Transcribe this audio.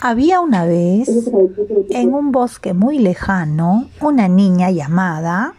Había una vez, en un bosque muy lejano, una niña llamada